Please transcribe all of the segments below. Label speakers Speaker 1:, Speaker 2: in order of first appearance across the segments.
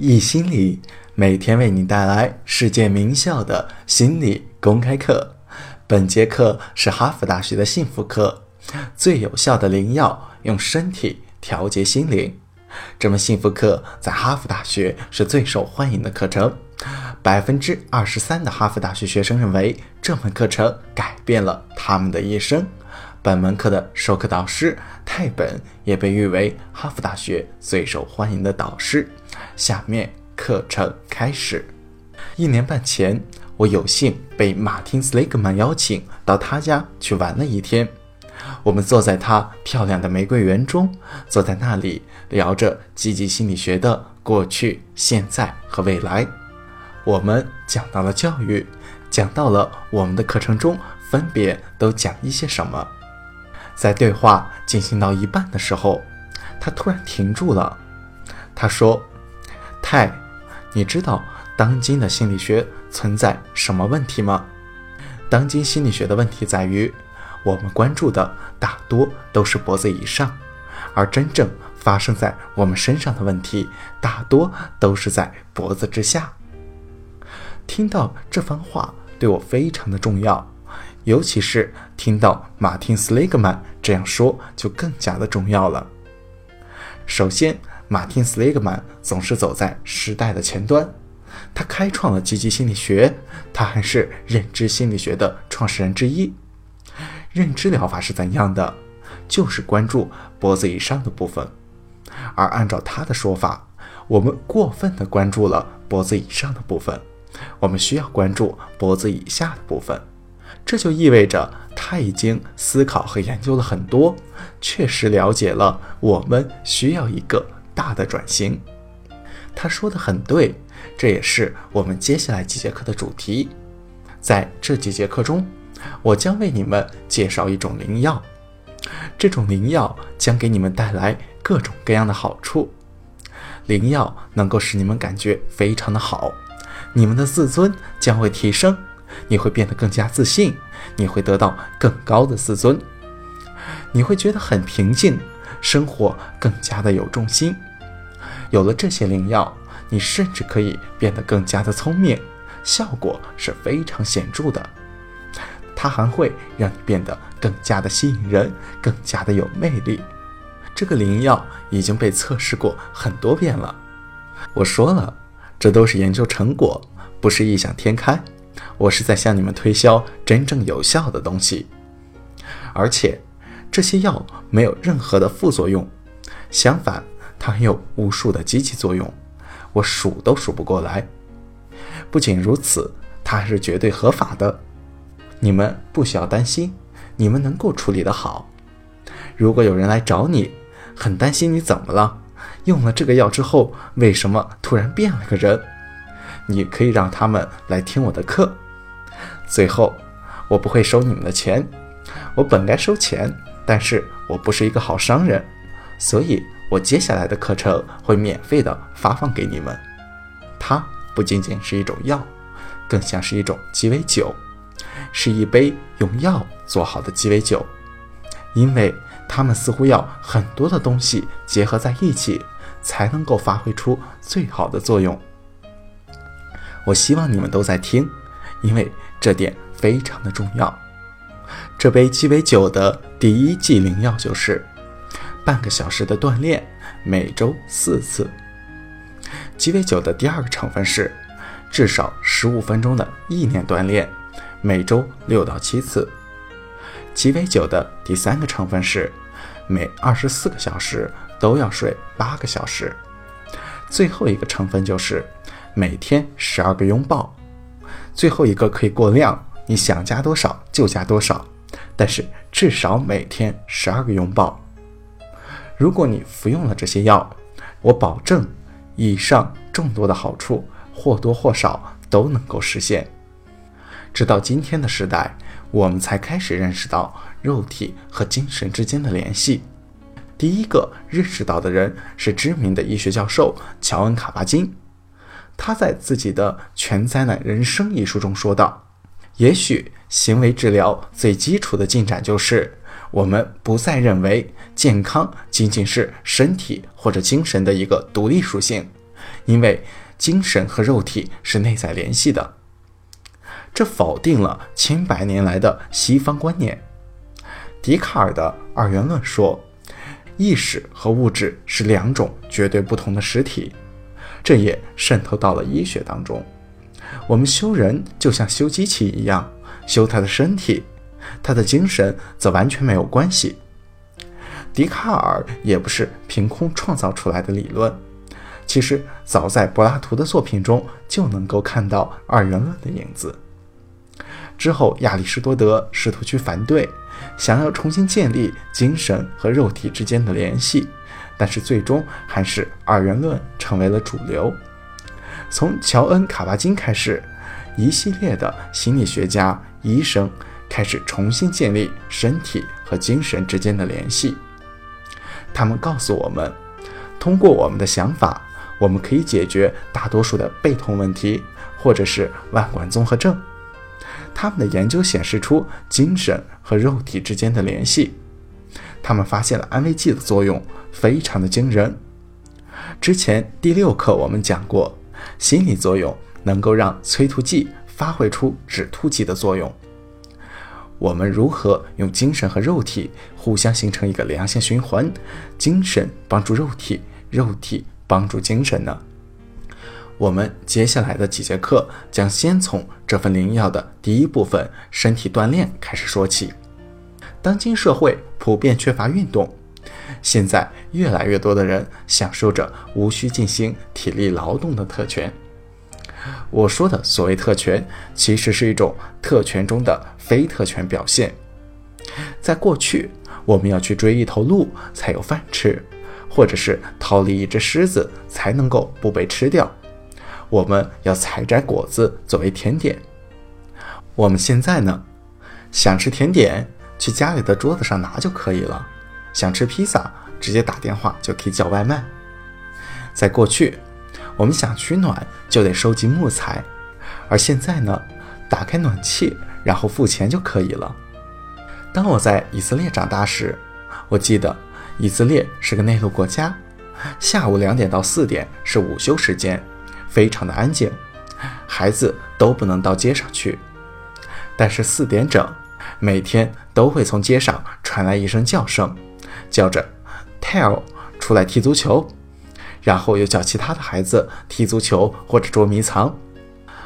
Speaker 1: 易心理每天为你带来世界名校的心理公开课。本节课是哈佛大学的幸福课，最有效的灵药，用身体调节心灵。这门幸福课在哈佛大学是最受欢迎的课程，百分之二十三的哈佛大学学生认为这门课程改变了他们的一生。本门课的授课导师泰本也被誉为哈佛大学最受欢迎的导师。下面课程开始。一年半前，我有幸被马丁·斯雷格曼邀请到他家去玩了一天。我们坐在他漂亮的玫瑰园中，坐在那里聊着积极心理学的过去、现在和未来。我们讲到了教育，讲到了我们的课程中分别都讲一些什么。在对话进行到一半的时候，他突然停住了。他说。泰，你知道当今的心理学存在什么问题吗？当今心理学的问题在于，我们关注的大多都是脖子以上，而真正发生在我们身上的问题大多都是在脖子之下。听到这番话对我非常的重要，尤其是听到马丁·斯雷格曼这样说，就更加的重要了。首先。马丁·斯雷格曼总是走在时代的前端，他开创了积极心理学，他还是认知心理学的创始人之一。认知疗法是怎样的？就是关注脖子以上的部分，而按照他的说法，我们过分的关注了脖子以上的部分，我们需要关注脖子以下的部分。这就意味着他已经思考和研究了很多，确实了解了我们需要一个。大的转型，他说的很对，这也是我们接下来几节课的主题。在这几节课中，我将为你们介绍一种灵药，这种灵药将给你们带来各种各样的好处。灵药能够使你们感觉非常的好，你们的自尊将会提升，你会变得更加自信，你会得到更高的自尊，你会觉得很平静，生活更加的有重心。有了这些灵药，你甚至可以变得更加的聪明，效果是非常显著的。它还会让你变得更加的吸引人，更加的有魅力。这个灵药已经被测试过很多遍了。我说了，这都是研究成果，不是异想天开。我是在向你们推销真正有效的东西，而且这些药没有任何的副作用，相反。它还有无数的积极作用，我数都数不过来。不仅如此，它还是绝对合法的。你们不需要担心，你们能够处理得好。如果有人来找你，很担心你怎么了，用了这个药之后为什么突然变了个人，你可以让他们来听我的课。最后，我不会收你们的钱，我本该收钱，但是我不是一个好商人，所以。我接下来的课程会免费的发放给你们，它不仅仅是一种药，更像是一种鸡尾酒，是一杯用药做好的鸡尾酒，因为它们似乎要很多的东西结合在一起，才能够发挥出最好的作用。我希望你们都在听，因为这点非常的重要。这杯鸡尾酒的第一剂灵药就是。半个小时的锻炼，每周四次。鸡尾酒的第二个成分是至少十五分钟的意念锻炼，每周六到七次。鸡尾酒的第三个成分是每二十四个小时都要睡八个小时。最后一个成分就是每天十二个拥抱。最后一个可以过量，你想加多少就加多少，但是至少每天十二个拥抱。如果你服用了这些药，我保证，以上众多的好处或多或少都能够实现。直到今天的时代，我们才开始认识到肉体和精神之间的联系。第一个认识到的人是知名的医学教授乔恩·卡巴金，他在自己的《全灾难人生》一书中说道：“也许行为治疗最基础的进展就是。”我们不再认为健康仅仅是身体或者精神的一个独立属性，因为精神和肉体是内在联系的。这否定了千百年来的西方观念。笛卡尔的二元论说，意识和物质是两种绝对不同的实体，这也渗透到了医学当中。我们修人就像修机器一样，修他的身体，他的精神则完全没有关系。笛卡尔也不是凭空创造出来的理论，其实早在柏拉图的作品中就能够看到二元论的影子。之后，亚里士多德试图去反对，想要重新建立精神和肉体之间的联系，但是最终还是二元论成为了主流。从乔恩·卡巴金开始，一系列的心理学家、医生开始重新建立身体和精神之间的联系。他们告诉我们，通过我们的想法，我们可以解决大多数的背痛问题，或者是腕管综合症。他们的研究显示出精神和肉体之间的联系。他们发现了安慰剂的作用，非常的惊人。之前第六课我们讲过。心理作用能够让催吐剂发挥出止吐剂的作用。我们如何用精神和肉体互相形成一个良性循环？精神帮助肉体，肉体帮助精神呢？我们接下来的几节课将先从这份灵药的第一部分——身体锻炼开始说起。当今社会普遍缺乏运动。现在越来越多的人享受着无需进行体力劳动的特权。我说的所谓特权，其实是一种特权中的非特权表现。在过去，我们要去追一头鹿才有饭吃，或者是逃离一只狮子才能够不被吃掉。我们要采摘果子作为甜点。我们现在呢，想吃甜点，去家里的桌子上拿就可以了。想吃披萨，直接打电话就可以叫外卖。在过去，我们想取暖就得收集木材，而现在呢，打开暖气然后付钱就可以了。当我在以色列长大时，我记得以色列是个内陆国家，下午两点到四点是午休时间，非常的安静，孩子都不能到街上去。但是四点整，每天都会从街上传来一声叫声。叫着 “tell” 出来踢足球，然后又叫其他的孩子踢足球或者捉迷藏。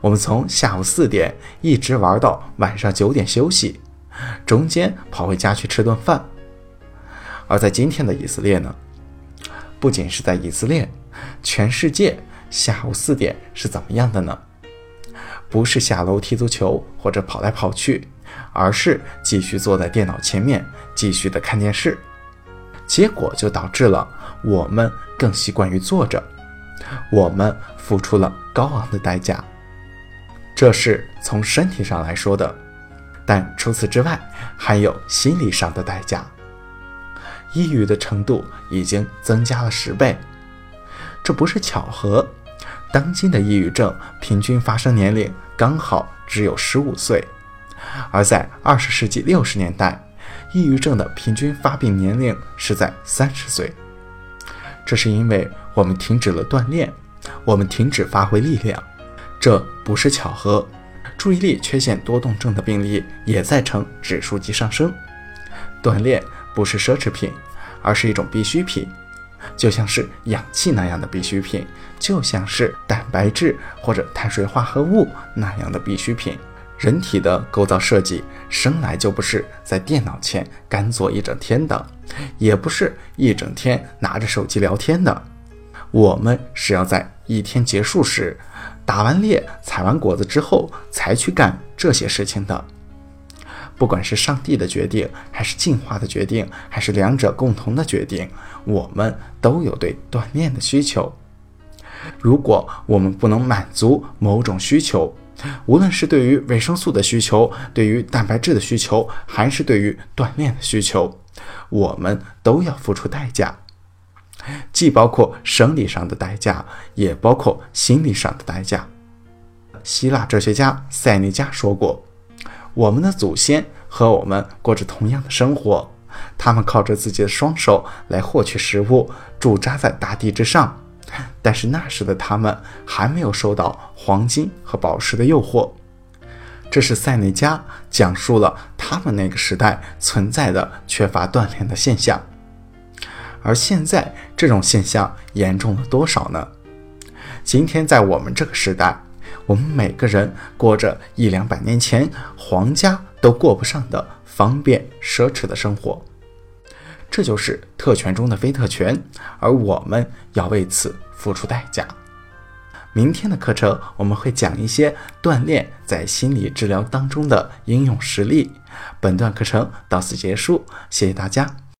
Speaker 1: 我们从下午四点一直玩到晚上九点休息，中间跑回家去吃顿饭。而在今天的以色列呢，不仅是在以色列，全世界下午四点是怎么样的呢？不是下楼踢足球或者跑来跑去，而是继续坐在电脑前面继续的看电视。结果就导致了我们更习惯于坐着，我们付出了高昂的代价。这是从身体上来说的，但除此之外还有心理上的代价。抑郁的程度已经增加了十倍，这不是巧合。当今的抑郁症平均发生年龄刚好只有十五岁，而在二十世纪六十年代。抑郁症的平均发病年龄是在三十岁，这是因为我们停止了锻炼，我们停止发挥力量，这不是巧合。注意力缺陷多动症的病例也在呈指数级上升。锻炼不是奢侈品，而是一种必需品，就像是氧气那样的必需品，就像是蛋白质或者碳水化合物那样的必需品。人体的构造设计生来就不是在电脑前干坐一整天的，也不是一整天拿着手机聊天的。我们是要在一天结束时，打完猎、采完果子之后才去干这些事情的。不管是上帝的决定，还是进化的决定，还是两者共同的决定，我们都有对锻炼的需求。如果我们不能满足某种需求，无论是对于维生素的需求，对于蛋白质的需求，还是对于锻炼的需求，我们都要付出代价，既包括生理上的代价，也包括心理上的代价。希腊哲学家塞内加说过：“我们的祖先和我们过着同样的生活，他们靠着自己的双手来获取食物，驻扎在大地之上，但是那时的他们还没有受到黄金和宝石的诱惑。这是塞内加讲述了他们那个时代存在的缺乏锻炼的现象。而现在这种现象严重了多少呢？今天在我们这个时代，我们每个人过着一两百年前皇家都过不上的方便奢侈的生活。这就是特权中的非特权，而我们要为此付出代价。明天的课程我们会讲一些锻炼在心理治疗当中的应用实例。本段课程到此结束，谢谢大家。